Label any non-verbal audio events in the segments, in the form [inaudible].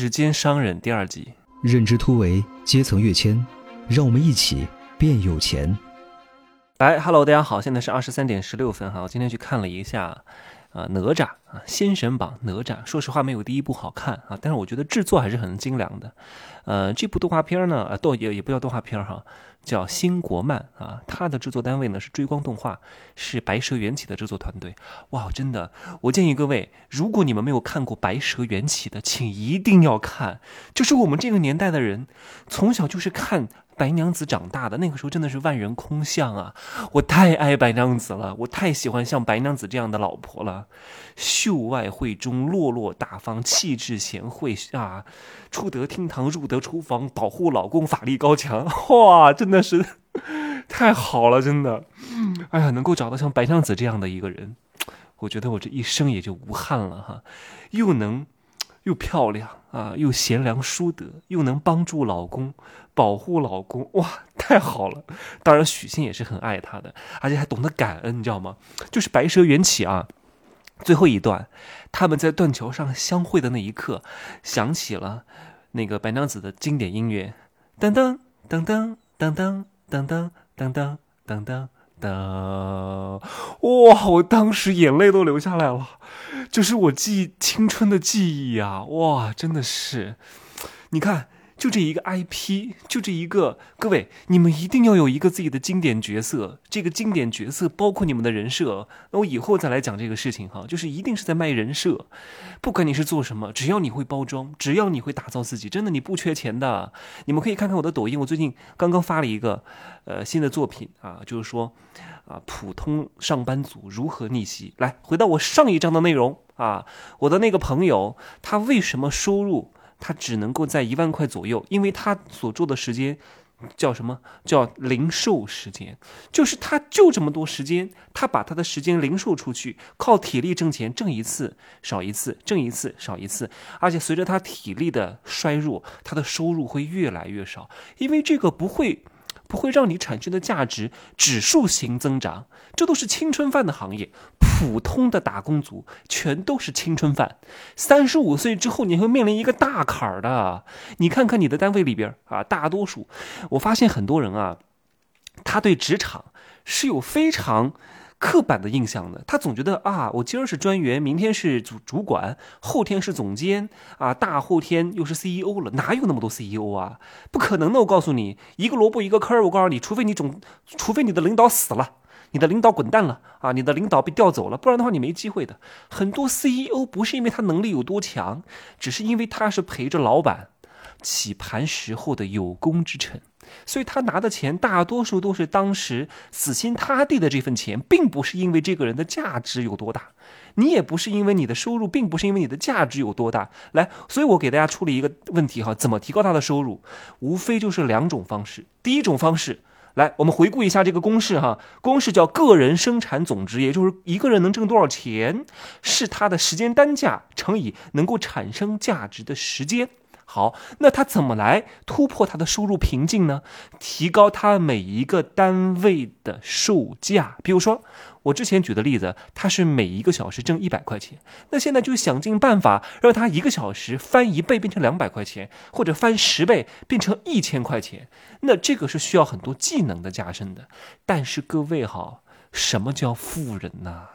时间商人》第二集。认知突围，阶层跃迁，让我们一起变有钱。来，Hello，大家好，现在是二十三点十六分哈。我今天去看了一下，啊，哪吒啊，仙神榜哪吒。说实话，没有第一部好看啊，但是我觉得制作还是很精良的。呃，这部动画片呢，呃，动也也不叫动画片哈，叫新国漫啊。它的制作单位呢是追光动画，是白蛇缘起的制作团队。哇，真的，我建议各位，如果你们没有看过白蛇缘起的，请一定要看。就是我们这个年代的人，从小就是看。白娘子长大的那个时候真的是万人空巷啊！我太爱白娘子了，我太喜欢像白娘子这样的老婆了，秀外慧中，落落大方，气质贤惠啊！出得厅堂，入得厨房，保护老公，法力高强，哇，真的是 [laughs] 太好了，真的！哎呀，能够找到像白娘子这样的一个人，我觉得我这一生也就无憾了哈，又能。又漂亮啊，又贤良淑德，又能帮助老公，保护老公，哇，太好了！当然，许仙也是很爱她的，而且还懂得感恩，你知道吗？就是白蛇缘起啊，最后一段，他们在断桥上相会的那一刻，响起了那个白娘子的经典音乐，噔噔噔噔噔噔噔噔噔噔噔噔。噔哇！我当时眼泪都流下来了，就是我记青春的记忆啊！哇，真的是，你看。就这一个 IP，就这一个，各位，你们一定要有一个自己的经典角色。这个经典角色包括你们的人设。那我以后再来讲这个事情哈，就是一定是在卖人设。不管你是做什么，只要你会包装，只要你会打造自己，真的你不缺钱的。你们可以看看我的抖音，我最近刚刚发了一个呃新的作品啊，就是说啊普通上班族如何逆袭。来，回到我上一章的内容啊，我的那个朋友他为什么收入？他只能够在一万块左右，因为他所做的时间叫什么？叫零售时间，就是他就这么多时间，他把他的时间零售出去，靠体力挣钱，挣一次少一次，挣一次少一次，而且随着他体力的衰弱，他的收入会越来越少，因为这个不会。不会让你产生的价值指数型增长，这都是青春饭的行业。普通的打工族全都是青春饭。三十五岁之后，你会面临一个大坎儿的。你看看你的单位里边啊，大多数，我发现很多人啊，他对职场是有非常。刻板的印象呢？他总觉得啊，我今儿是专员，明天是主主管，后天是总监啊，大后天又是 CEO 了，哪有那么多 CEO 啊？不可能的！我告诉你，一个萝卜一个坑儿。我告诉你，除非你总，除非你的领导死了，你的领导滚蛋了啊，你的领导被调走了，不然的话你没机会的。很多 CEO 不是因为他能力有多强，只是因为他是陪着老板起盘时候的有功之臣。所以他拿的钱大多数都是当时死心塌地的这份钱，并不是因为这个人的价值有多大，你也不是因为你的收入，并不是因为你的价值有多大。来，所以我给大家出了一个问题哈，怎么提高他的收入？无非就是两种方式。第一种方式，来，我们回顾一下这个公式哈，公式叫个人生产总值，也就是一个人能挣多少钱，是他的时间单价乘以能够产生价值的时间。好，那他怎么来突破他的收入瓶颈呢？提高他每一个单位的售价。比如说，我之前举的例子，他是每一个小时挣一百块钱，那现在就想尽办法让他一个小时翻一倍变成两百块钱，或者翻十倍变成一千块钱。那这个是需要很多技能的加深的。但是各位哈，什么叫富人呢？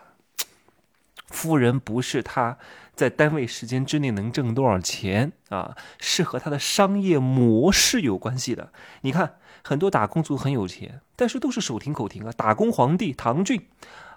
[tsk] 富人不是他。在单位时间之内能挣多少钱啊？是和他的商业模式有关系的。你看，很多打工族很有钱，但是都是手停口停啊。打工皇帝唐骏，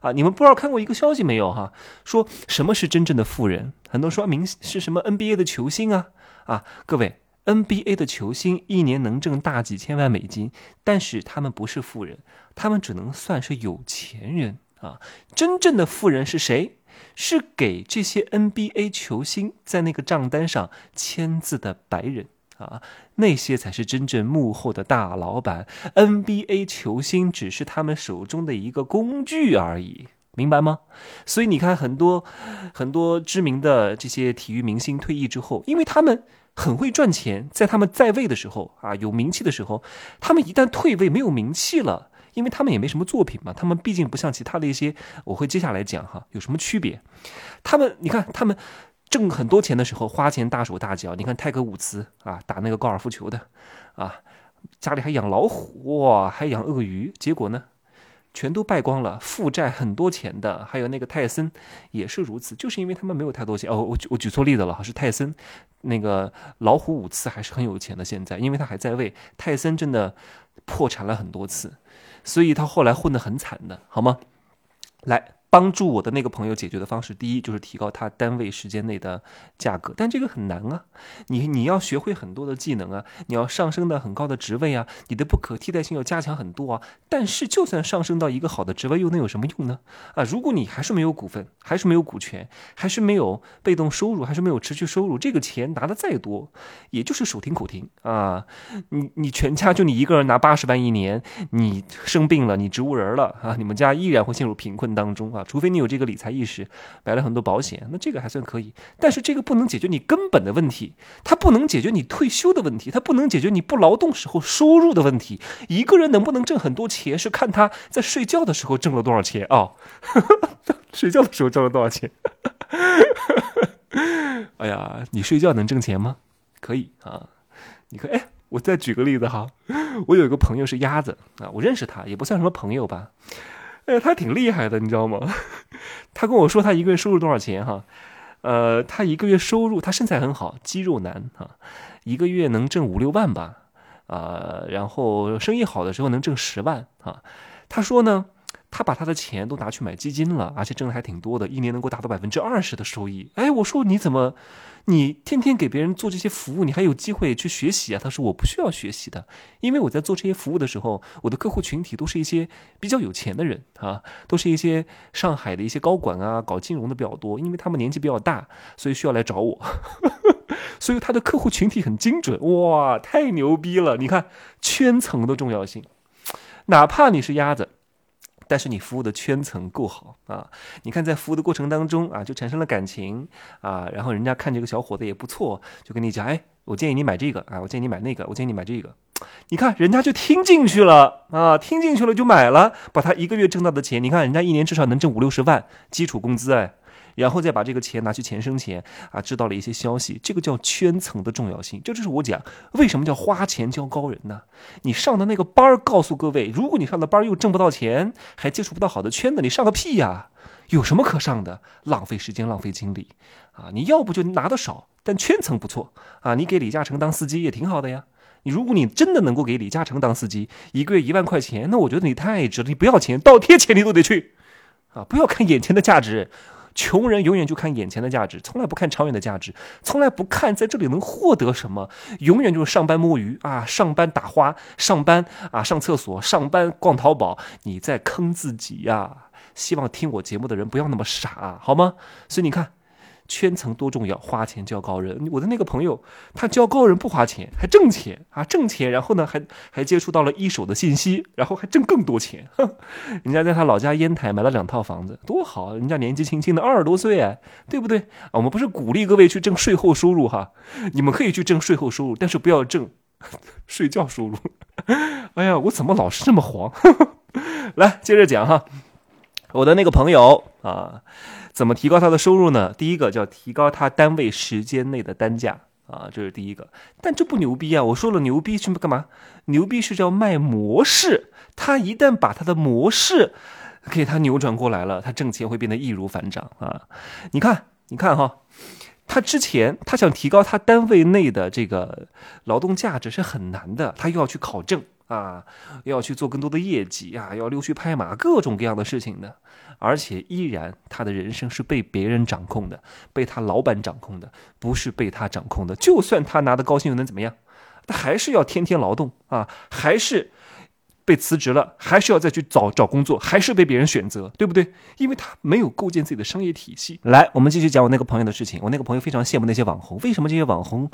啊，你们不知道看过一个消息没有哈？说什么是真正的富人？很多说明是什么 NBA 的球星啊啊！各位，NBA 的球星一年能挣大几千万美金，但是他们不是富人，他们只能算是有钱人啊。真正的富人是谁？是给这些 NBA 球星在那个账单上签字的白人啊，那些才是真正幕后的大老板。NBA 球星只是他们手中的一个工具而已，明白吗？所以你看，很多很多知名的这些体育明星退役之后，因为他们很会赚钱，在他们在位的时候啊，有名气的时候，他们一旦退位没有名气了。因为他们也没什么作品嘛，他们毕竟不像其他的一些，我会接下来讲哈，有什么区别？他们你看，他们挣很多钱的时候花钱大手大脚。你看泰格伍兹啊，打那个高尔夫球的啊，家里还养老虎哇，还养鳄鱼，结果呢？全都败光了，负债很多钱的，还有那个泰森也是如此，就是因为他们没有太多钱。哦，我我举错例子了，是泰森，那个老虎伍兹还是很有钱的，现在因为他还在位。泰森真的破产了很多次，所以他后来混得很惨的，好吗？来。帮助我的那个朋友解决的方式，第一就是提高他单位时间内的价格，但这个很难啊！你你要学会很多的技能啊，你要上升到很高的职位啊，你的不可替代性要加强很多啊。但是就算上升到一个好的职位，又能有什么用呢？啊，如果你还是没有股份，还是没有股权，还是没有被动收入，还是没有持续收入，这个钱拿的再多，也就是手停口停啊！你你全家就你一个人拿八十万一年，你生病了，你植物人了啊，你们家依然会陷入贫困当中！啊，除非你有这个理财意识，买了很多保险，那这个还算可以。但是这个不能解决你根本的问题，它不能解决你退休的问题，它不能解决你不劳动时候收入的问题。一个人能不能挣很多钱，是看他在睡觉的时候挣了多少钱啊？[laughs] 睡觉的时候挣了多少钱？[laughs] 哎呀，你睡觉能挣钱吗？可以啊。你看，哎，我再举个例子哈，我有一个朋友是鸭子啊，我认识他，也不算什么朋友吧。哎，他挺厉害的，你知道吗？[laughs] 他跟我说他一个月收入多少钱哈？呃，他一个月收入，他身材很好，肌肉男哈，一个月能挣五六万吧？啊，然后生意好的时候能挣十万啊。他说呢。他把他的钱都拿去买基金了，而且挣的还挺多的，一年能够达到百分之二十的收益。哎，我说你怎么，你天天给别人做这些服务，你还有机会去学习啊？他说我不需要学习的，因为我在做这些服务的时候，我的客户群体都是一些比较有钱的人啊，都是一些上海的一些高管啊，搞金融的比较多，因为他们年纪比较大，所以需要来找我，[laughs] 所以他的客户群体很精准，哇，太牛逼了！你看圈层的重要性，哪怕你是鸭子。但是你服务的圈层够好啊！你看在服务的过程当中啊，就产生了感情啊，然后人家看这个小伙子也不错，就跟你讲，哎，我建议你买这个啊，我建议你买那个，我建议你买这个。你看人家就听进去了啊，听进去了就买了，把他一个月挣到的钱，你看人家一年至少能挣五六十万基础工资哎。然后再把这个钱拿去钱生钱啊，知道了一些消息，这个叫圈层的重要性。这就是我讲为什么叫花钱教高人呢？你上的那个班儿，告诉各位，如果你上的班儿又挣不到钱，还接触不到好的圈子，你上个屁呀！有什么可上的？浪费时间，浪费精力啊！你要不就拿的少，但圈层不错啊！你给李嘉诚当司机也挺好的呀。你如果你真的能够给李嘉诚当司机，一个月一万块钱，那我觉得你太值了。你不要钱，倒贴钱你都得去啊！不要看眼前的价值。穷人永远就看眼前的价值，从来不看长远的价值，从来不看在这里能获得什么，永远就是上班摸鱼啊，上班打花，上班啊上厕所，上班逛淘宝，你在坑自己呀！希望听我节目的人不要那么傻，好吗？所以你看。圈层多重要，花钱交高人。我的那个朋友，他交高人不花钱，还挣钱啊，挣钱。然后呢，还还接触到了一手的信息，然后还挣更多钱。哼，[laughs] 人家在他老家烟台买了两套房子，多好！人家年纪轻轻的二十多岁，对不对？我们不是鼓励各位去挣税后收入哈，你们可以去挣税后收入，但是不要挣 [laughs] 睡觉收入。[laughs] 哎呀，我怎么老是这么黄？来，接着讲哈，我的那个朋友啊。怎么提高他的收入呢？第一个叫提高他单位时间内的单价啊，这是第一个。但这不牛逼啊！我说了牛逼是干嘛？牛逼是叫卖模式。他一旦把他的模式给他扭转过来了，他挣钱会变得易如反掌啊！你看，你看哈，他之前他想提高他单位内的这个劳动价值是很难的，他又要去考证。啊，要去做更多的业绩啊，要溜须拍马，各种各样的事情的，而且依然他的人生是被别人掌控的，被他老板掌控的，不是被他掌控的。就算他拿的高薪又能怎么样？他还是要天天劳动啊，还是。被辞职了，还是要再去找找工作，还是被别人选择，对不对？因为他没有构建自己的商业体系。来，我们继续讲我那个朋友的事情。我那个朋友非常羡慕那些网红，为什么这些网红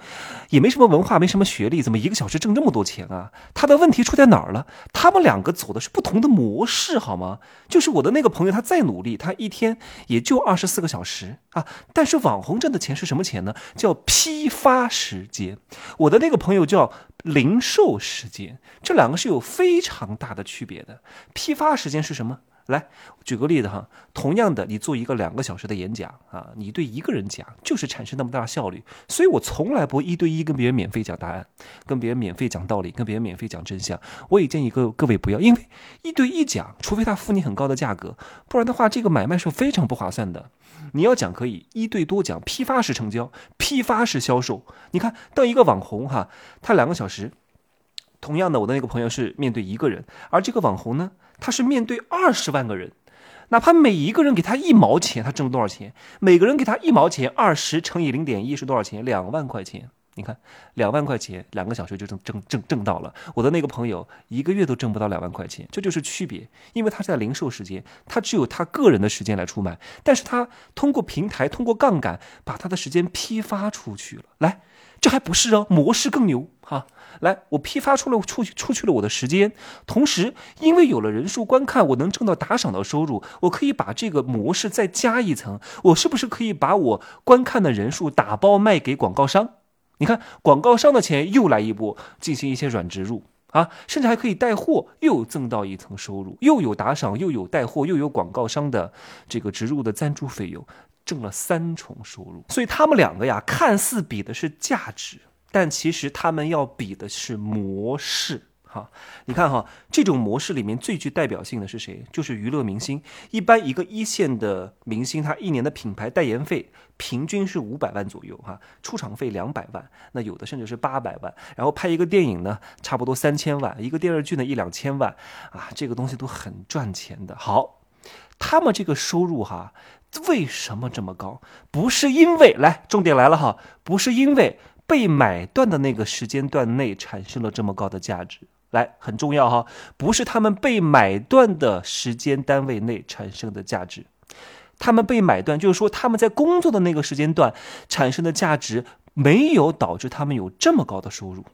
也没什么文化，没什么学历，怎么一个小时挣这么多钱啊？他的问题出在哪儿了？他们两个走的是不同的模式，好吗？就是我的那个朋友，他再努力，他一天也就二十四个小时啊。但是网红挣的钱是什么钱呢？叫批发时间。我的那个朋友叫。零售时间，这两个是有非常大的区别的。批发时间是什么？来，举个例子哈，同样的，你做一个两个小时的演讲啊，你对一个人讲，就是产生那么大效率。所以我从来不一对一跟别人免费讲答案，跟别人免费讲道理，跟别人免费讲真相。我也建议各各位不要，因为一对一讲，除非他付你很高的价格，不然的话，这个买卖是非常不划算的。你要讲可以一对多讲，批发式成交，批发式销售。你看，当一个网红哈，他两个小时，同样的，我的那个朋友是面对一个人，而这个网红呢？他是面对二十万个人，哪怕每一个人给他一毛钱，他挣多少钱？每个人给他一毛钱，二十乘以零点一是多少钱？两万块钱。你看，两万块钱，两个小时就挣挣挣挣到了。我的那个朋友一个月都挣不到两万块钱，这就是区别。因为他是在零售时间，他只有他个人的时间来出卖，但是他通过平台，通过杠杆，把他的时间批发出去了。来。这还不是哦，模式更牛哈！来，我批发出了出去出去了我的时间，同时因为有了人数观看，我能挣到打赏的收入，我可以把这个模式再加一层，我是不是可以把我观看的人数打包卖给广告商？你看，广告商的钱又来一波，进行一些软植入啊，甚至还可以带货，又增到一层收入，又有打赏，又有带货，又有广告商的这个植入的赞助费用。挣了三重收入，所以他们两个呀，看似比的是价值，但其实他们要比的是模式。哈，你看哈，这种模式里面最具代表性的是谁？就是娱乐明星。一般一个一线的明星，他一年的品牌代言费平均是五百万左右，哈，出场费两百万，那有的甚至是八百万。然后拍一个电影呢，差不多三千万；一个电视剧呢，一两千万，啊，这个东西都很赚钱的。好，他们这个收入哈。为什么这么高？不是因为来，重点来了哈，不是因为被买断的那个时间段内产生了这么高的价值，来很重要哈，不是他们被买断的时间单位内产生的价值，他们被买断就是说他们在工作的那个时间段产生的价值没有导致他们有这么高的收入。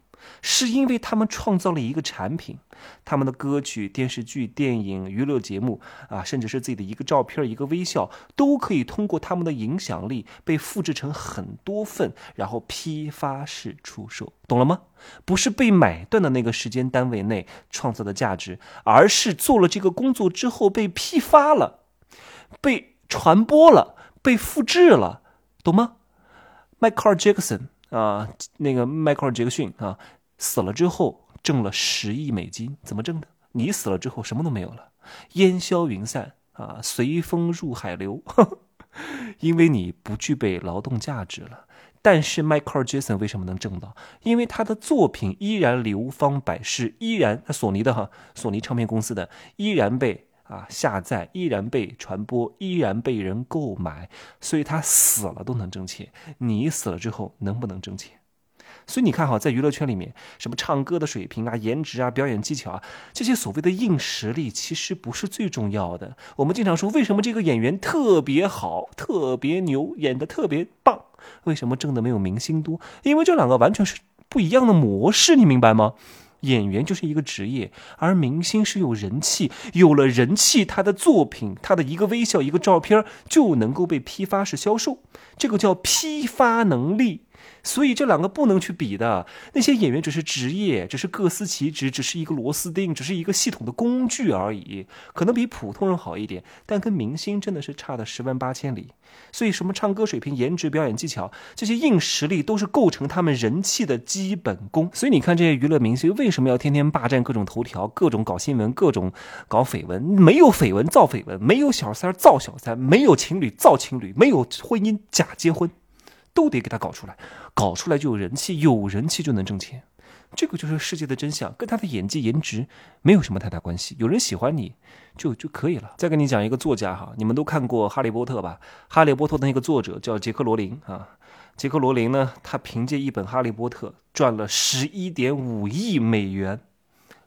是因为他们创造了一个产品，他们的歌曲、电视剧、电影、娱乐节目啊，甚至是自己的一个照片、一个微笑，都可以通过他们的影响力被复制成很多份，然后批发式出售，懂了吗？不是被买断的那个时间单位内创造的价值，而是做了这个工作之后被批发了、被传播了、被复制了，懂吗？迈克尔·杰克逊。啊，那个迈克尔·杰克逊啊，死了之后挣了十亿美金，怎么挣的？你死了之后什么都没有了，烟消云散啊，随风入海流，[laughs] 因为你不具备劳动价值了。但是迈克尔·杰森为什么能挣到？因为他的作品依然流芳百世，依然索尼的哈，索尼唱片公司的依然被。啊，下载依然被传播，依然被人购买，所以他死了都能挣钱。你死了之后能不能挣钱？所以你看哈，在娱乐圈里面，什么唱歌的水平啊、颜值啊、表演技巧啊，这些所谓的硬实力其实不是最重要的。我们经常说，为什么这个演员特别好、特别牛，演的特别棒？为什么挣的没有明星多？因为这两个完全是不一样的模式，你明白吗？演员就是一个职业，而明星是有人气，有了人气，他的作品，他的一个微笑，一个照片就能够被批发式销售，这个叫批发能力。所以这两个不能去比的。那些演员只是职业，只是各司其职，只是一个螺丝钉，只是一个系统的工具而已。可能比普通人好一点，但跟明星真的是差的十万八千里。所以什么唱歌水平、颜值、表演技巧这些硬实力，都是构成他们人气的基本功。所以你看这些娱乐明星为什么要天天霸占各种头条、各种搞新闻、各种搞绯闻？没有绯闻造绯闻，没有小三造小三，没有情侣造情侣，没有婚姻假结婚。都得给他搞出来，搞出来就有人气，有人气就能挣钱，这个就是世界的真相，跟他的演技、颜值没有什么太大关系。有人喜欢你就就可以了。再跟你讲一个作家哈，你们都看过《哈利波特》吧？《哈利波特》的那个作者叫杰克罗琳啊，杰克罗琳呢，他凭借一本《哈利波特》赚了十一点五亿美元，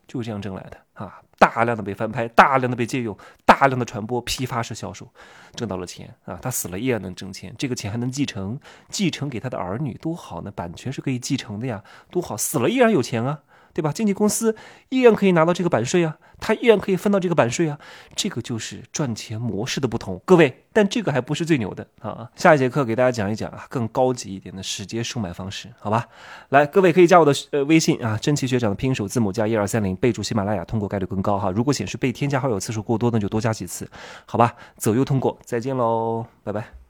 就这样挣来的啊。大量的被翻拍，大量的被借用，大量的传播，批发式销售，挣到了钱啊！他死了依然能挣钱，这个钱还能继承，继承给他的儿女，多好呢！版权是可以继承的呀，多好！死了依然有钱啊，对吧？经纪公司依然可以拿到这个版税啊，他依然可以分到这个版税啊，这个就是赚钱模式的不同，各位。但这个还不是最牛的啊！下一节课给大家讲一讲啊，更高级一点的直接收买方式，好吧？来，各位可以加我的呃微信啊，真奇学长的拼手字母加一二三零，备注喜马拉雅，通过概率更高哈。如果显示被添加好友次数过多，那就多加几次，好吧？左右通过，再见喽，拜拜。